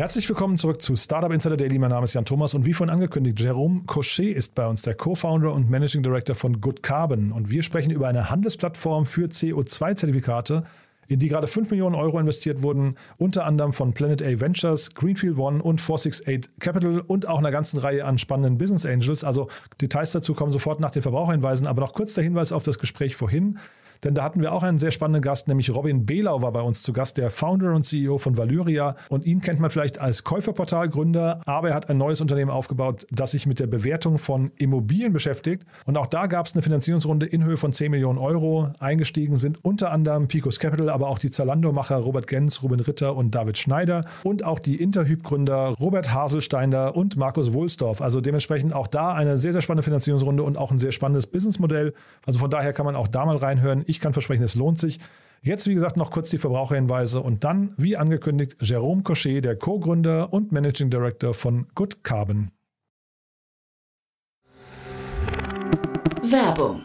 Herzlich willkommen zurück zu Startup Insider Daily. Mein Name ist Jan Thomas und wie vorhin angekündigt, Jerome Cochet ist bei uns, der Co-Founder und Managing Director von Good Carbon. Und wir sprechen über eine Handelsplattform für CO2-Zertifikate, in die gerade 5 Millionen Euro investiert wurden, unter anderem von Planet A Ventures, Greenfield One und 468 Capital und auch einer ganzen Reihe an spannenden Business Angels. Also Details dazu kommen sofort nach den Verbraucherhinweisen, aber noch kurz der Hinweis auf das Gespräch vorhin. Denn da hatten wir auch einen sehr spannenden Gast, nämlich Robin Behlau war bei uns zu Gast, der Founder und CEO von Valyria. Und ihn kennt man vielleicht als Käuferportalgründer, aber er hat ein neues Unternehmen aufgebaut, das sich mit der Bewertung von Immobilien beschäftigt. Und auch da gab es eine Finanzierungsrunde in Höhe von 10 Millionen Euro. Eingestiegen sind unter anderem Picos Capital, aber auch die Zalando-Macher Robert Gens, Ruben Ritter und David Schneider und auch die Interhyp-Gründer Robert Haselsteiner und Markus Wohlsdorf. Also dementsprechend auch da eine sehr, sehr spannende Finanzierungsrunde und auch ein sehr spannendes Businessmodell. Also von daher kann man auch da mal reinhören. Ich kann versprechen, es lohnt sich. Jetzt, wie gesagt, noch kurz die Verbraucherhinweise und dann, wie angekündigt, Jerome Cochet, der Co-Gründer und Managing Director von Good Carbon. Werbung.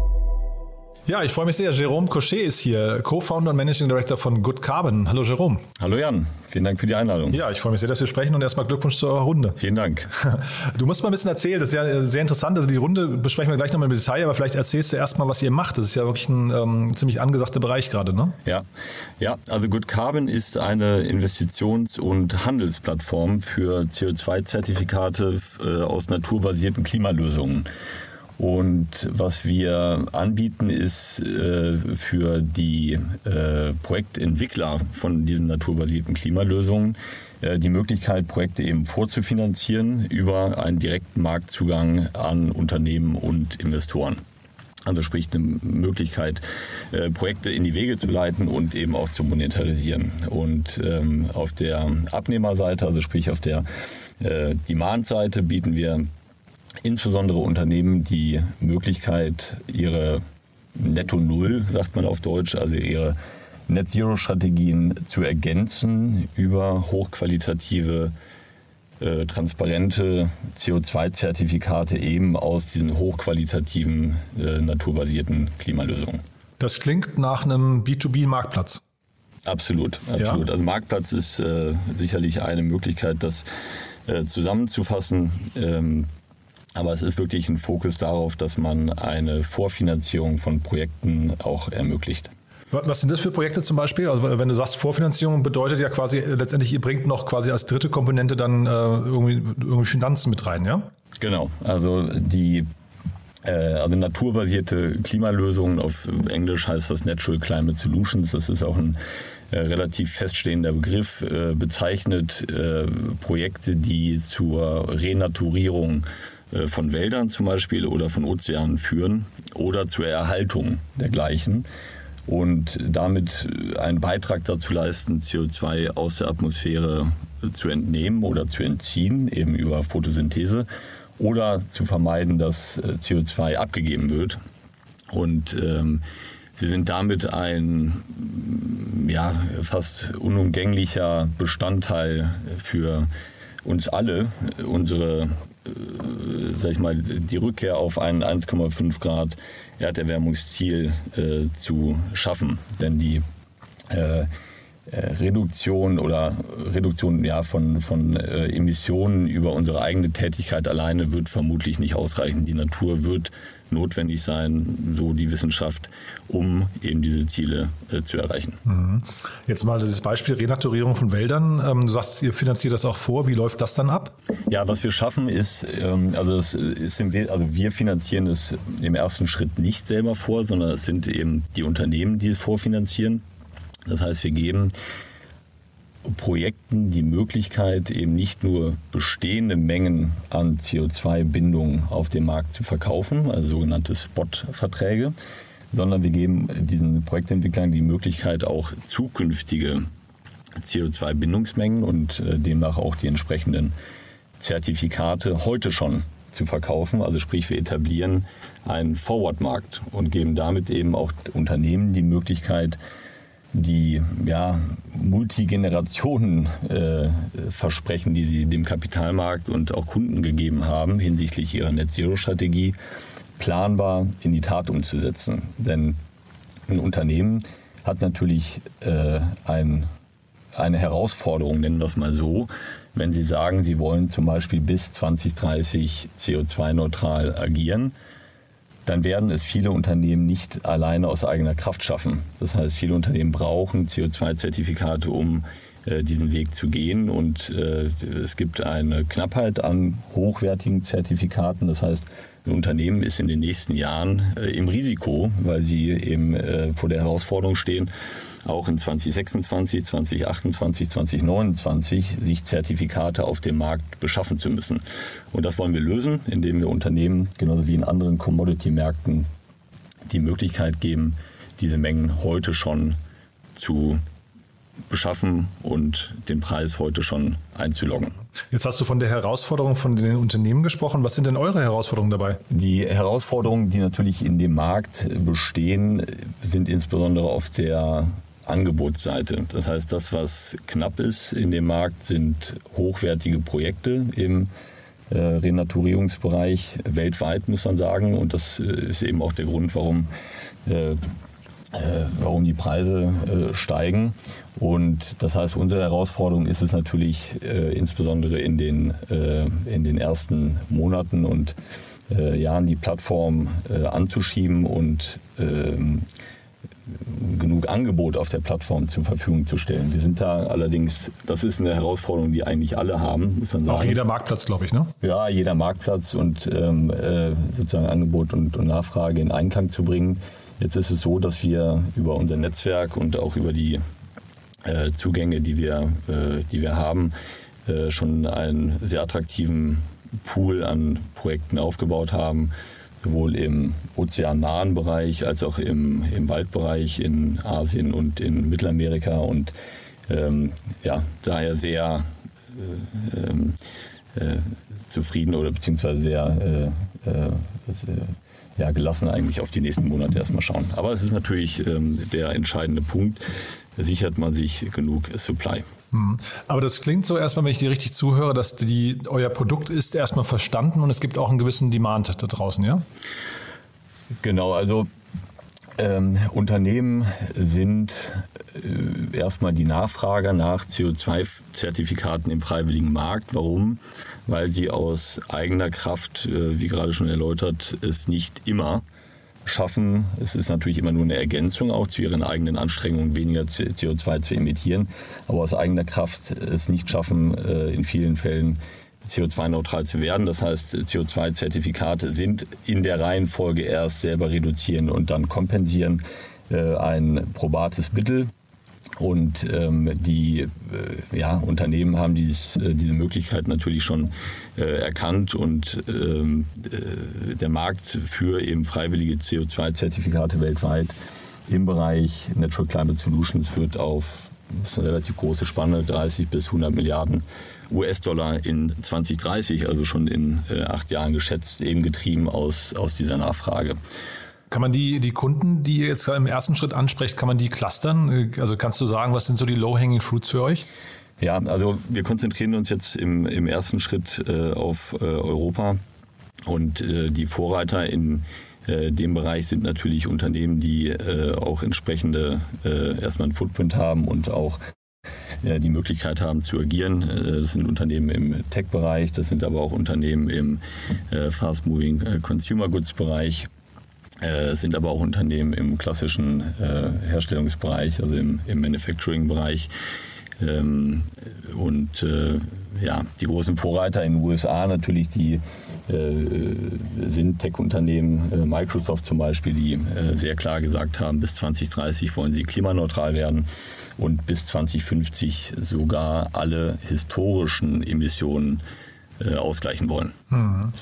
Ja, ich freue mich sehr. Jerome Cochet ist hier, Co-Founder und Managing Director von Good Carbon. Hallo Jerome. Hallo Jan, vielen Dank für die Einladung. Ja, ich freue mich sehr, dass wir sprechen und erstmal Glückwunsch zur Runde. Vielen Dank. Du musst mal ein bisschen erzählen, das ist ja sehr interessant. Also die Runde besprechen wir gleich nochmal im Detail, aber vielleicht erzählst du erstmal, was ihr macht. Das ist ja wirklich ein ähm, ziemlich angesagter Bereich gerade, ne? Ja, ja also Good Carbon ist eine Investitions- und Handelsplattform für CO2-Zertifikate äh, aus naturbasierten Klimalösungen. Und was wir anbieten, ist äh, für die äh, Projektentwickler von diesen naturbasierten Klimalösungen äh, die Möglichkeit, Projekte eben vorzufinanzieren über einen direkten Marktzugang an Unternehmen und Investoren. Also sprich eine Möglichkeit, äh, Projekte in die Wege zu leiten und eben auch zu monetarisieren. Und ähm, auf der Abnehmerseite, also sprich auf der äh, Demand-Seite, bieten wir insbesondere Unternehmen die Möglichkeit, ihre Netto Null, sagt man auf Deutsch, also ihre Net Zero Strategien zu ergänzen über hochqualitative, äh, transparente CO2-Zertifikate eben aus diesen hochqualitativen, äh, naturbasierten Klimalösungen. Das klingt nach einem B2B-Marktplatz. Absolut, absolut. Ja. Also Marktplatz ist äh, sicherlich eine Möglichkeit, das äh, zusammenzufassen. Ähm, aber es ist wirklich ein Fokus darauf, dass man eine Vorfinanzierung von Projekten auch ermöglicht. Was sind das für Projekte zum Beispiel? Also wenn du sagst Vorfinanzierung, bedeutet ja quasi letztendlich, ihr bringt noch quasi als dritte Komponente dann äh, irgendwie, irgendwie Finanzen mit rein, ja? Genau. Also die äh, also naturbasierte Klimalösungen, auf Englisch heißt das Natural Climate Solutions, das ist auch ein äh, relativ feststehender Begriff, äh, bezeichnet äh, Projekte, die zur Renaturierung von Wäldern zum Beispiel oder von Ozeanen führen oder zur Erhaltung dergleichen und damit einen Beitrag dazu leisten, CO2 aus der Atmosphäre zu entnehmen oder zu entziehen, eben über Photosynthese oder zu vermeiden, dass äh, CO2 abgegeben wird. Und ähm, sie sind damit ein ja, fast unumgänglicher Bestandteil für uns alle, unsere äh, sag ich mal, die Rückkehr auf ein 1,5 Grad Erderwärmungsziel äh, zu schaffen. Denn die, äh, äh, Reduktion oder Reduktion ja, von, von äh, Emissionen über unsere eigene Tätigkeit alleine wird vermutlich nicht ausreichen. Die Natur wird notwendig sein, so die Wissenschaft, um eben diese Ziele äh, zu erreichen. Mhm. Jetzt mal das Beispiel Renaturierung von Wäldern. Ähm, du sagst, ihr finanziert das auch vor. Wie läuft das dann ab? Ja, was wir schaffen ist, ähm, also, es ist im, also wir finanzieren es im ersten Schritt nicht selber vor, sondern es sind eben die Unternehmen, die es vorfinanzieren. Das heißt, wir geben Projekten die Möglichkeit, eben nicht nur bestehende Mengen an CO2-Bindung auf dem Markt zu verkaufen, also sogenannte Spot-Verträge, sondern wir geben diesen Projektentwicklern die Möglichkeit, auch zukünftige CO2-Bindungsmengen und äh, demnach auch die entsprechenden Zertifikate heute schon zu verkaufen. Also sprich, wir etablieren einen Forward-Markt und geben damit eben auch Unternehmen die Möglichkeit, die ja, Multigenerationen-Versprechen, äh, die sie dem Kapitalmarkt und auch Kunden gegeben haben hinsichtlich ihrer Net-Zero-Strategie, planbar in die Tat umzusetzen. Denn ein Unternehmen hat natürlich äh, ein, eine Herausforderung, nennen wir es mal so, wenn sie sagen, sie wollen zum Beispiel bis 2030 CO2-neutral agieren dann werden es viele Unternehmen nicht alleine aus eigener Kraft schaffen. Das heißt, viele Unternehmen brauchen CO2-Zertifikate, um äh, diesen Weg zu gehen. Und äh, es gibt eine Knappheit an hochwertigen Zertifikaten. Das heißt, ein Unternehmen ist in den nächsten Jahren äh, im Risiko, weil sie eben äh, vor der Herausforderung stehen, auch in 2026, 2028, 2029 sich Zertifikate auf dem Markt beschaffen zu müssen. Und das wollen wir lösen, indem wir Unternehmen, genauso wie in anderen Commodity-Märkten, die Möglichkeit geben, diese Mengen heute schon zu beschaffen und den Preis heute schon einzuloggen. Jetzt hast du von der Herausforderung von den Unternehmen gesprochen. Was sind denn eure Herausforderungen dabei? Die Herausforderungen, die natürlich in dem Markt bestehen, sind insbesondere auf der Angebotsseite. Das heißt, das, was knapp ist in dem Markt, sind hochwertige Projekte im äh, Renaturierungsbereich weltweit, muss man sagen. Und das äh, ist eben auch der Grund, warum, äh, äh, warum die Preise äh, steigen. Und das heißt, unsere Herausforderung ist es natürlich äh, insbesondere in den, in den ersten Monaten und Jahren die Plattform anzuschieben und ähm, genug Angebot auf der Plattform zur Verfügung zu stellen. Wir sind da allerdings, das ist eine Herausforderung, die eigentlich alle haben, muss man sagen. Auch jeder Marktplatz, glaube ich, ne? Ja, jeder Marktplatz und ähm, äh, sozusagen Angebot und, und, Nachfrage in Einklang zu bringen. Jetzt ist es so, dass wir über unser Netzwerk und auch über die äh, Zugänge, die wir, äh, die wir haben, äh, schon einen sehr attraktiven Pool an Projekten aufgebaut haben sowohl im ozeannahen Bereich als auch im, im Waldbereich in Asien und in Mittelamerika. Und ähm, ja, daher sehr äh, ähm, äh, zufrieden oder beziehungsweise sehr, äh, sehr ja, gelassen eigentlich auf die nächsten Monate erstmal schauen. Aber es ist natürlich ähm, der entscheidende Punkt, sichert man sich genug Supply. Hm. Aber das klingt so erstmal, wenn ich dir richtig zuhöre, dass die, euer Produkt ist erstmal verstanden und es gibt auch einen gewissen Demand da draußen, ja? Genau, also ähm, Unternehmen sind äh, erstmal die Nachfrager nach CO2-Zertifikaten im freiwilligen Markt. Warum? Weil sie aus eigener Kraft, äh, wie gerade schon erläutert, es nicht immer schaffen. Es ist natürlich immer nur eine Ergänzung auch zu ihren eigenen Anstrengungen, weniger CO2 zu emittieren, aber aus eigener Kraft es nicht schaffen, äh, in vielen Fällen CO2-neutral zu werden. Das heißt, CO2-Zertifikate sind in der Reihenfolge erst selber reduzieren und dann kompensieren äh, ein probates Mittel. Und ähm, die äh, ja, Unternehmen haben dies, äh, diese Möglichkeit natürlich schon äh, erkannt und ähm, äh, der Markt für eben freiwillige CO2-Zertifikate weltweit im Bereich Natural Climate Solutions wird auf das ist eine relativ große Spanne, 30 bis 100 Milliarden US-Dollar in 2030, also schon in äh, acht Jahren geschätzt, eben getrieben aus, aus dieser Nachfrage. Kann man die, die Kunden, die ihr jetzt im ersten Schritt ansprecht, kann man die clustern? Also kannst du sagen, was sind so die Low-Hanging Fruits für euch? Ja, also wir konzentrieren uns jetzt im, im ersten Schritt äh, auf äh, Europa und äh, die Vorreiter in äh, dem Bereich sind natürlich Unternehmen, die äh, auch entsprechende äh, erstmal einen Footprint haben und auch äh, die Möglichkeit haben zu agieren. Äh, das sind Unternehmen im Tech-Bereich, das sind aber auch Unternehmen im äh, Fast-Moving Consumer Goods-Bereich. Sind aber auch Unternehmen im klassischen Herstellungsbereich, also im, im Manufacturing-Bereich. Ähm, und ja, die großen Vorreiter in den USA natürlich die sind Tech-Unternehmen, Microsoft zum Beispiel, die sehr klar gesagt haben, bis 2030 wollen sie klimaneutral werden und bis 2050 sogar alle historischen Emissionen äh, ausgleichen wollen. Mhm.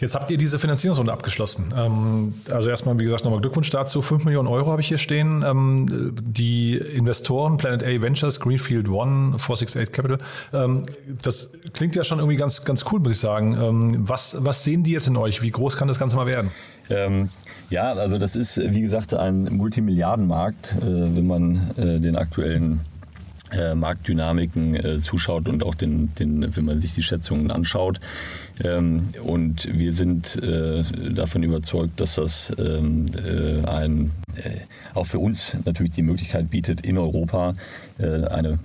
Jetzt habt ihr diese Finanzierungsrunde abgeschlossen. Ähm, also erstmal, wie gesagt, nochmal Glückwunsch dazu. 5 Millionen Euro habe ich hier stehen. Ähm, die Investoren, Planet A Ventures, Greenfield One, 468 Capital, ähm, das klingt ja schon irgendwie ganz, ganz cool, muss ich sagen. Was, was sehen die jetzt in euch? Wie groß kann das Ganze mal werden? Ähm, ja, also das ist, wie gesagt, ein Multimilliardenmarkt, äh, wenn man äh, den aktuellen äh, Marktdynamiken äh, zuschaut und auch den, den, wenn man sich die Schätzungen anschaut. Ähm, und wir sind äh, davon überzeugt, dass das ähm, äh, ein, äh, auch für uns natürlich die Möglichkeit bietet, in Europa äh, eine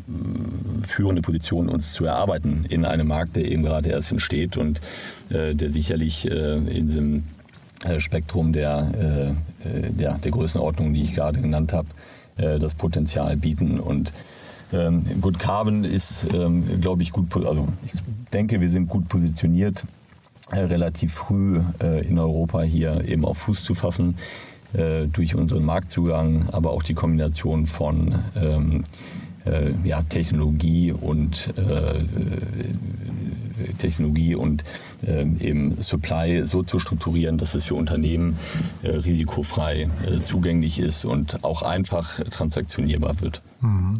führende Position uns zu erarbeiten in einem Markt, der eben gerade erst entsteht und der sicherlich in diesem Spektrum der, der, der Größenordnung, die ich gerade genannt habe, das Potenzial bieten. Und ähm, Good Carbon ist, ähm, glaube ich, gut, also ich denke, wir sind gut positioniert, äh, relativ früh äh, in Europa hier eben auf Fuß zu fassen, äh, durch unseren Marktzugang, aber auch die Kombination von ähm, ja, Technologie und Technologie und ähm, eben Supply so zu strukturieren, dass es für Unternehmen äh, risikofrei äh, zugänglich ist und auch einfach transaktionierbar wird. Mhm.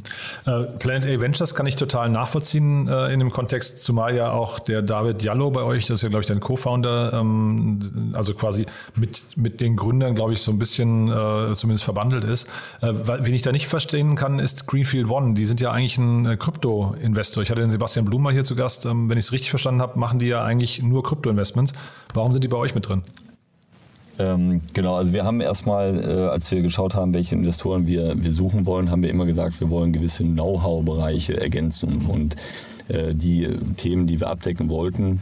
Äh, Planet A Ventures kann ich total nachvollziehen äh, in dem Kontext, zumal ja auch der David Jallo bei euch, das ist ja, glaube ich, dein Co-Founder, ähm, also quasi mit, mit den Gründern, glaube ich, so ein bisschen zumindest verbandelt ist. Wen ich da nicht verstehen kann, ist Greenfield One. Die sind ja eigentlich ein Krypto-Investor. Ich hatte den Sebastian Blum mal hier zu Gast. Ähm, wenn ich es richtig verstanden habe, machen die ja eigentlich nur Krypto-Investments. Warum sind die bei euch mit drin? Ähm, genau, also wir haben erstmal, äh, als wir geschaut haben, welche Investoren wir, wir suchen wollen, haben wir immer gesagt, wir wollen gewisse Know-how-Bereiche ergänzen. Und äh, die Themen, die wir abdecken wollten,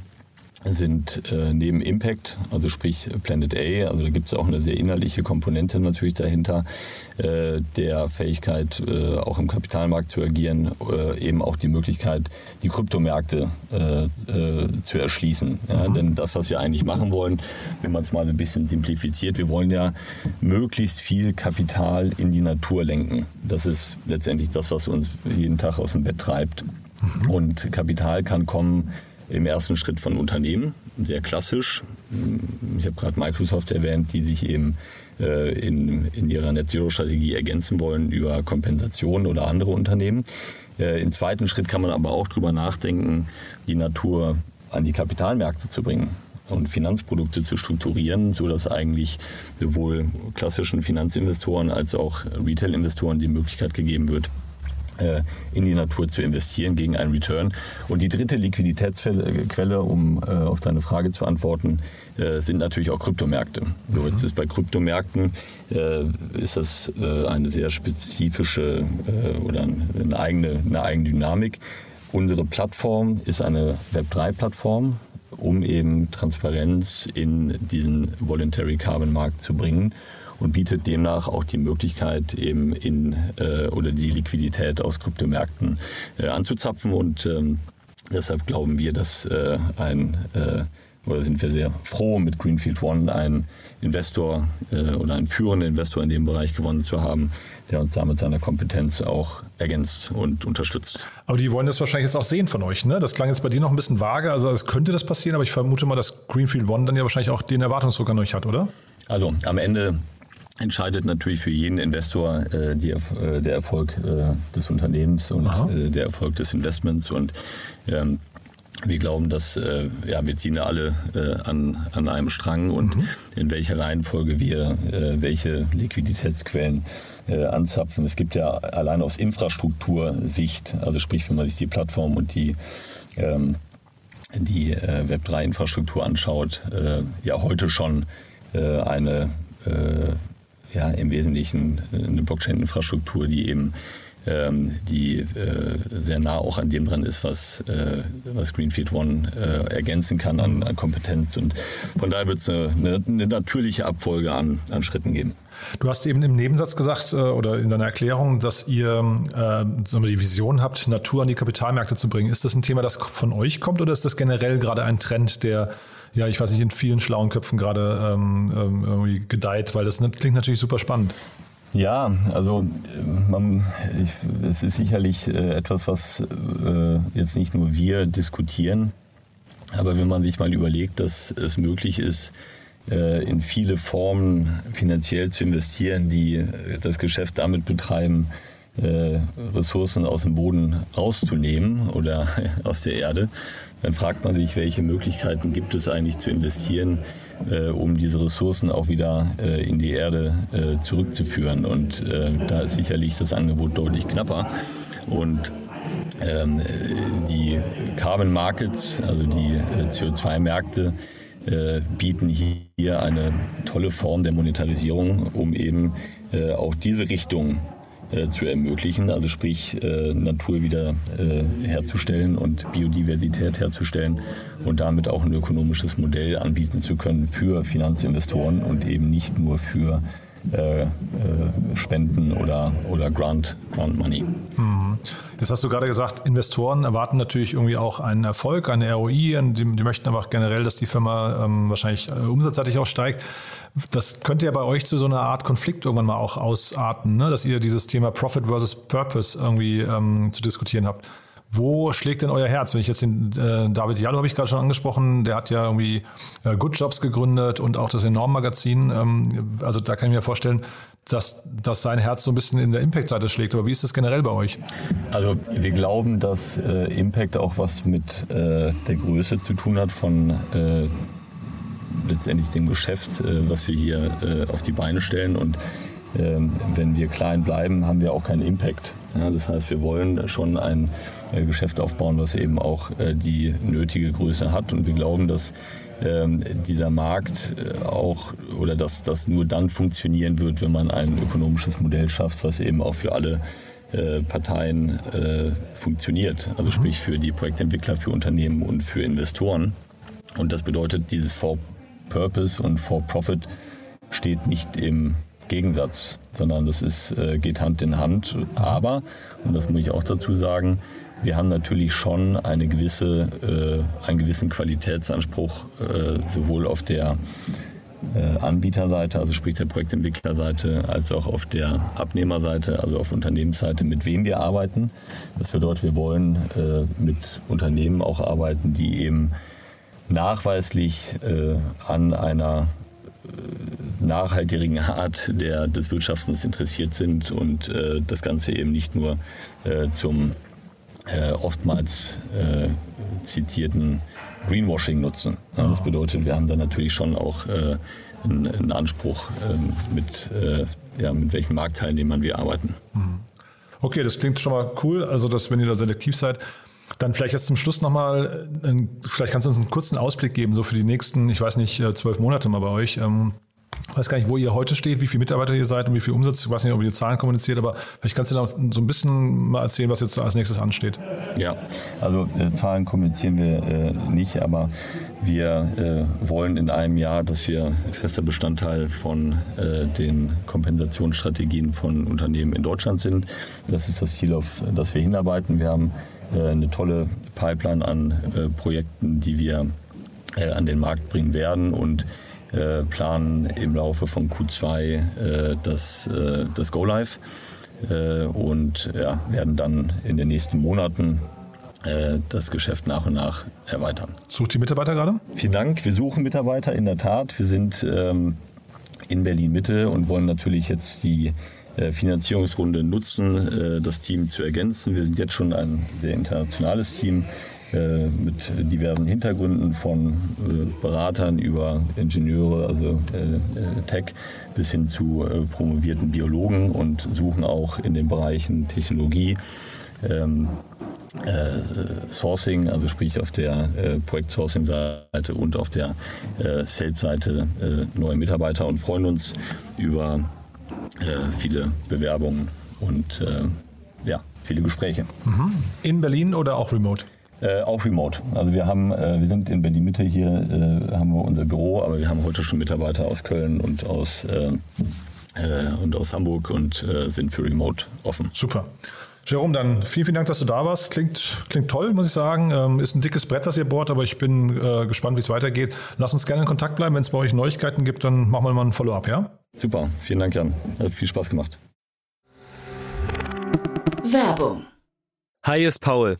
sind äh, neben Impact, also sprich Planet A, also da gibt es auch eine sehr innerliche Komponente natürlich dahinter, äh, der Fähigkeit, äh, auch im Kapitalmarkt zu agieren, äh, eben auch die Möglichkeit, die Kryptomärkte äh, äh, zu erschließen. Ja, mhm. Denn das, was wir eigentlich machen wollen, wenn man es mal so ein bisschen simplifiziert, wir wollen ja möglichst viel Kapital in die Natur lenken. Das ist letztendlich das, was uns jeden Tag aus dem Bett treibt. Mhm. Und Kapital kann kommen, im ersten Schritt von Unternehmen, sehr klassisch. Ich habe gerade Microsoft erwähnt, die sich eben äh, in, in ihrer Net Zero Strategie ergänzen wollen über Kompensation oder andere Unternehmen. Äh, Im zweiten Schritt kann man aber auch darüber nachdenken, die Natur an die Kapitalmärkte zu bringen und Finanzprodukte zu strukturieren, so dass eigentlich sowohl klassischen Finanzinvestoren als auch Retail-Investoren die Möglichkeit gegeben wird, in die Natur zu investieren gegen einen Return. Und die dritte Liquiditätsquelle, um äh, auf deine Frage zu antworten, äh, sind natürlich auch Kryptomärkte. So, jetzt ist bei Kryptomärkten ist das eine sehr spezifische oder eine eigene, eine eigene Dynamik. Unsere Plattform ist eine Web3-Plattform, um eben Transparenz in diesen Voluntary Carbon Markt zu bringen und bietet demnach auch die Möglichkeit, eben in äh, oder die Liquidität aus Kryptomärkten äh, anzuzapfen. Und ähm, deshalb glauben wir, dass äh, ein äh, oder sind wir sehr froh, mit Greenfield One einen Investor äh, oder einen führenden Investor in dem Bereich gewonnen zu haben, der uns damit seiner Kompetenz auch ergänzt und unterstützt. Aber die wollen das wahrscheinlich jetzt auch sehen von euch, ne? Das klang jetzt bei dir noch ein bisschen vage, also es könnte das passieren, aber ich vermute mal, dass Greenfield One dann ja wahrscheinlich auch den Erwartungsdruck an euch hat, oder? Also am Ende entscheidet natürlich für jeden Investor äh, die, äh, der Erfolg äh, des Unternehmens und äh, der Erfolg des Investments. Und ähm, wir glauben, dass äh, ja, wir ziehen alle äh, an, an einem Strang und mhm. in welcher Reihenfolge wir welche Liquiditätsquellen anzapfen. Es gibt ja allein aus Infrastruktursicht, also sprich, wenn man sich die Plattform und die ähm, die Web3-Infrastruktur anschaut, ja heute schon eine ja, im Wesentlichen eine Blockchain-Infrastruktur, die eben ähm, die äh, sehr nah auch an dem dran ist, was, äh, was Greenfield One äh, ergänzen kann an, an, Kompetenz. Und von daher wird es eine, eine, natürliche Abfolge an, an Schritten geben. Du hast eben im Nebensatz gesagt äh, oder in deiner Erklärung, dass ihr äh, die Vision habt, Natur an die Kapitalmärkte zu bringen. Ist das ein Thema, das von euch kommt oder ist das generell gerade ein Trend, der ja, ich weiß nicht, in vielen schlauen Köpfen gerade ähm, ähm irgendwie gedeiht, weil das klingt natürlich super spannend. Ja, also man, ich, es ist sicherlich äh, etwas, was äh, jetzt nicht nur wir diskutieren, aber wenn man sich mal überlegt, dass es möglich ist, äh, in viele Formen finanziell zu investieren, die äh, das Geschäft damit betreiben, äh, Ressourcen aus dem Boden rauszunehmen oder aus der Erde, dann fragt man sich, welche Möglichkeiten gibt es eigentlich zu investieren, äh, um diese Ressourcen auch wieder äh, in die Erde zurückzuführen. Und da ist sicherlich das Angebot deutlich knapper. Und ähm, die Carbon Markets, also die äh, CO2-Märkte, äh, bieten hier eine tolle Form der Monetarisierung, um eben auch diese Richtung äh, zu ermöglichen, also sprich äh, Natur wieder äh, herzustellen und Biodiversität herzustellen und damit auch ein ökonomisches Modell anbieten zu können für Finanzinvestoren und eben nicht nur für äh, Spenden oder, oder Grant, Grant Money. Mhm. Jetzt hast du gerade gesagt, Investoren erwarten natürlich irgendwie auch einen Erfolg, eine ROI, die, die möchten aber auch generell, dass die Firma ähm, wahrscheinlich äh, umsatzseitig auch steigt. Das könnte ja bei euch zu so einer Art Konflikt irgendwann mal auch ausarten, ne? dass ihr dieses Thema Profit versus Purpose irgendwie ähm, zu diskutieren habt. Wo schlägt denn euer Herz? Wenn ich jetzt den äh, David Jallo habe ich gerade schon angesprochen, der hat ja irgendwie äh, Good Jobs gegründet und auch das Enorm-Magazin. Ähm, also da kann ich mir vorstellen, dass, dass sein Herz so ein bisschen in der Impact-Seite schlägt. Aber wie ist das generell bei euch? Also wir glauben, dass äh, Impact auch was mit äh, der Größe zu tun hat von äh, letztendlich dem Geschäft, äh, was wir hier äh, auf die Beine stellen. Und ähm, wenn wir klein bleiben, haben wir auch keinen Impact. Ja, das heißt, wir wollen schon ein äh, Geschäft aufbauen, was eben auch die nötige Größe hat. Und wir glauben, dass dieser Markt äh, auch oder dass das nur dann funktionieren wird, wenn man ein ökonomisches Modell schafft, was eben auch für alle äh, Parteien äh, funktioniert. Also sprich für die Projektentwickler, für Unternehmen und für Investoren. Und das bedeutet, dieses For Purpose und For Profit steht nicht im Gegensatz, sondern das ist, geht Hand in Hand. Aber, und das muss ich auch dazu sagen, wir haben natürlich schon eine gewisse, äh, einen gewissen Qualitätsanspruch, äh, sowohl auf der äh, Anbieterseite, also sprich der Projektentwicklerseite, als auch auf der Abnehmerseite, also auf Unternehmensseite, mit wem wir arbeiten. Das bedeutet, wir wollen äh, mit Unternehmen auch arbeiten, die eben nachweislich äh, an einer nachhaltigen Art der, des Wirtschaftens interessiert sind und äh, das Ganze eben nicht nur äh, zum äh, oftmals äh, zitierten Greenwashing nutzen. Ja, das bedeutet, wir haben da natürlich schon auch äh, einen, einen, Anspruch, ähm, mit, äh, ja, mit welchen Marktteilnehmern wir arbeiten. Mhm. Okay, das klingt schon mal cool, also dass wenn ihr da selektiv seid. Dann vielleicht jetzt zum Schluss nochmal, vielleicht kannst du uns einen kurzen Ausblick geben, so für die nächsten, ich weiß nicht, zwölf Monate mal bei euch. Ähm, ich weiß gar nicht, wo ihr heute steht, wie viele Mitarbeiter ihr seid und wie viel Umsatz. Ich weiß nicht, ob ihr die Zahlen kommuniziert, aber vielleicht kannst du da so ein bisschen mal erzählen, was jetzt als nächstes ansteht. Ja, also äh, Zahlen kommunizieren wir äh, nicht, aber wir äh, wollen in einem Jahr, dass wir fester Bestandteil von äh, den Kompensationsstrategien von Unternehmen in Deutschland sind. Das ist das Ziel, auf das wir hinarbeiten. Wir haben äh, eine tolle Pipeline an äh, Projekten, die wir an den Markt bringen werden und äh, planen im Laufe von Q2 äh, das, äh, das Go Live äh, und ja, werden dann in den nächsten Monaten äh, das Geschäft nach und nach erweitern. Sucht die Mitarbeiter gerade? Vielen Dank. Wir suchen Mitarbeiter in der Tat. Wir sind ähm, in Berlin Mitte und wollen natürlich jetzt die Finanzierungsrunde nutzen, das Team zu ergänzen. Wir sind jetzt schon ein sehr internationales Team äh, mit diversen Hintergründen von äh, Beratern über Ingenieure, also äh, Tech, bis hin zu promovierten Biologen und suchen auch in den Bereichen Technologie, ähm, äh, Sourcing, also sprich auf der Projekt-Sourcing-Seite und auf der äh, Sales-Seite neue Mitarbeiter und freuen uns über viele Bewerbungen und ja, viele Gespräche. Mhm. In Berlin oder auch remote? Äh, auch remote. Also wir haben, äh, wir sind in Berlin Mitte hier, äh, haben wir unser Büro, aber wir haben heute schon Mitarbeiter aus Köln und aus und aus Hamburg und sind für Remote offen. Super. Jerome, dann vielen, vielen Dank, dass du da warst. Klingt, klingt toll, muss ich sagen. Ähm, ist ein dickes Brett, was ihr bohrt, aber ich bin äh, gespannt, wie es weitergeht. Lass uns gerne in Kontakt bleiben. Wenn es bei euch Neuigkeiten gibt, dann machen wir mal ein Follow-up, ja? Super, vielen Dank, Jan. Hat viel Spaß gemacht. Werbung. Hi, hier ist Paul,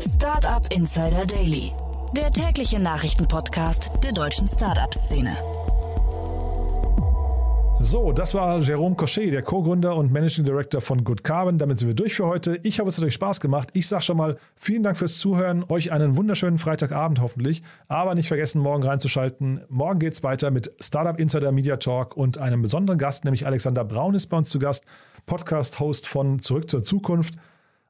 Startup Insider Daily, der tägliche Nachrichtenpodcast der deutschen Startup-Szene. So, das war Jérôme Cochet, der Co-Gründer und Managing Director von Good Carbon. Damit sind wir durch für heute. Ich hoffe, es hat euch Spaß gemacht. Ich sage schon mal vielen Dank fürs Zuhören. Euch einen wunderschönen Freitagabend hoffentlich. Aber nicht vergessen, morgen reinzuschalten. Morgen geht es weiter mit Startup Insider Media Talk und einem besonderen Gast, nämlich Alexander Braun ist bei uns zu Gast, Podcast-Host von Zurück zur Zukunft.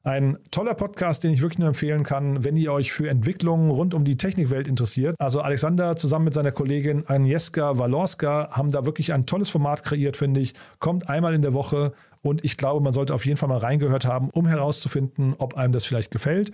Ein toller Podcast, den ich wirklich nur empfehlen kann, wenn ihr euch für Entwicklungen rund um die Technikwelt interessiert. Also Alexander zusammen mit seiner Kollegin Agnieszka Walorska haben da wirklich ein tolles Format kreiert, finde ich. Kommt einmal in der Woche und ich glaube, man sollte auf jeden Fall mal reingehört haben, um herauszufinden, ob einem das vielleicht gefällt.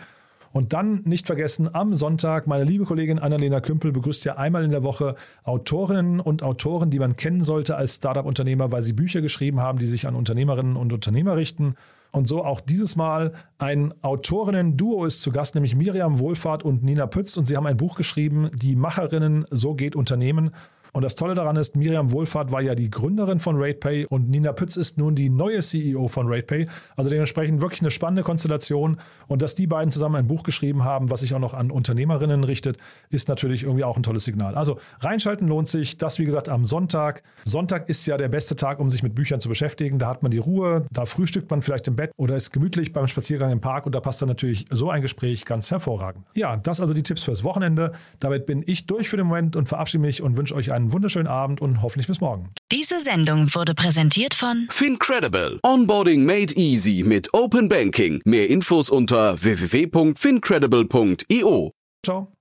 Und dann nicht vergessen, am Sonntag, meine liebe Kollegin Annalena Kümpel begrüßt ja einmal in der Woche Autorinnen und Autoren, die man kennen sollte als Startup-Unternehmer, weil sie Bücher geschrieben haben, die sich an Unternehmerinnen und Unternehmer richten. Und so auch dieses Mal ein Autorinnen-Duo ist zu Gast, nämlich Miriam Wohlfahrt und Nina Pütz. Und sie haben ein Buch geschrieben, Die Macherinnen, so geht Unternehmen. Und das Tolle daran ist, Miriam Wohlfahrt war ja die Gründerin von RatePay und Nina Pütz ist nun die neue CEO von RatePay. Also dementsprechend wirklich eine spannende Konstellation. Und dass die beiden zusammen ein Buch geschrieben haben, was sich auch noch an Unternehmerinnen richtet, ist natürlich irgendwie auch ein tolles Signal. Also reinschalten lohnt sich. Das, wie gesagt, am Sonntag. Sonntag ist ja der beste Tag, um sich mit Büchern zu beschäftigen. Da hat man die Ruhe, da frühstückt man vielleicht im Bett oder ist gemütlich beim Spaziergang im Park und da passt dann natürlich so ein Gespräch ganz hervorragend. Ja, das also die Tipps fürs Wochenende. Damit bin ich durch für den Moment und verabschiede mich und wünsche euch einen einen wunderschönen Abend und hoffentlich bis morgen. Diese Sendung wurde präsentiert von Fincredible. Onboarding made easy mit Open Banking. Mehr Infos unter www.fincredible.io. Ciao.